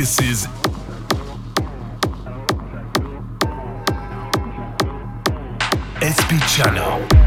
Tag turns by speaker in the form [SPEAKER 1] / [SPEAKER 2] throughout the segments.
[SPEAKER 1] This is SP Channel.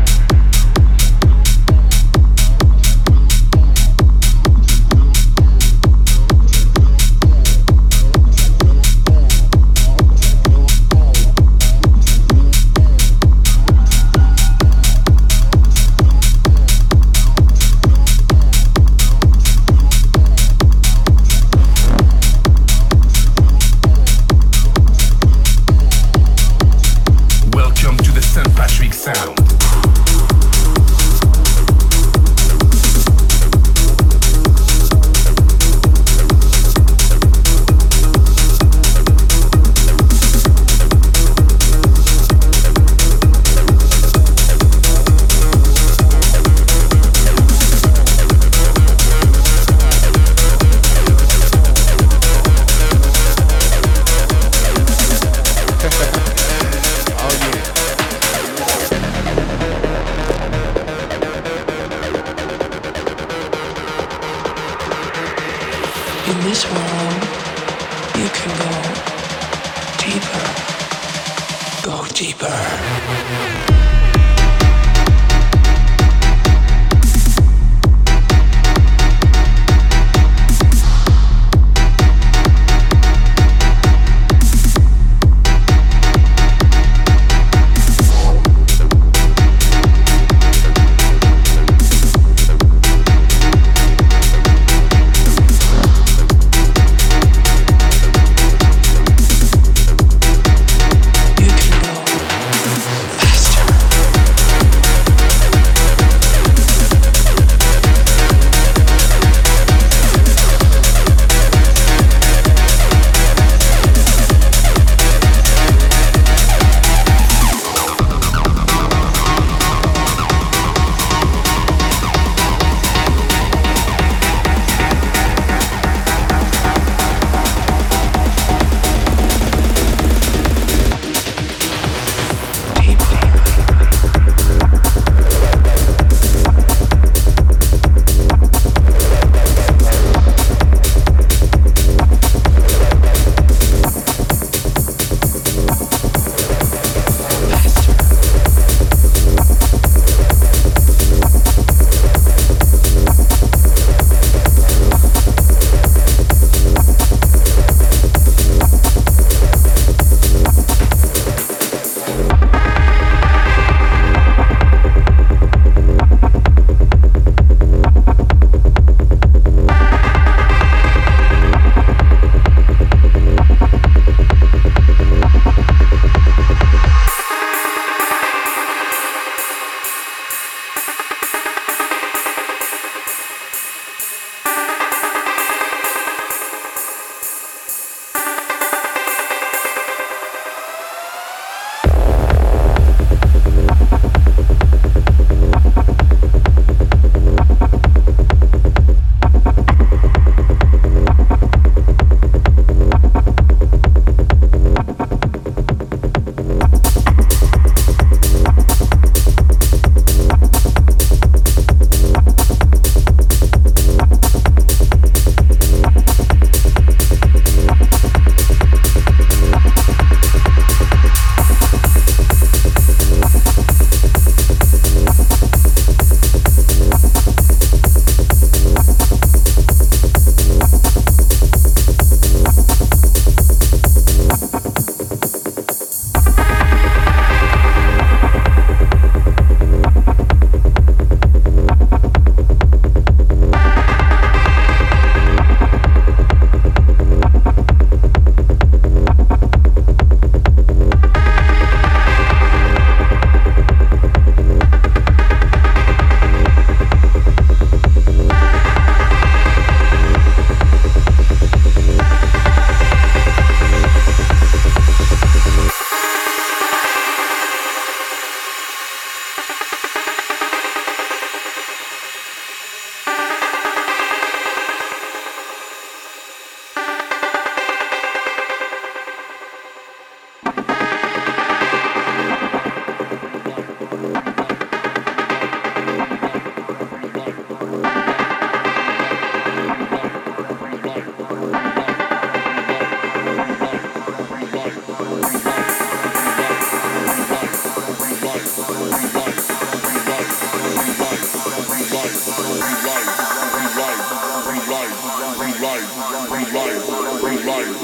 [SPEAKER 2] Right,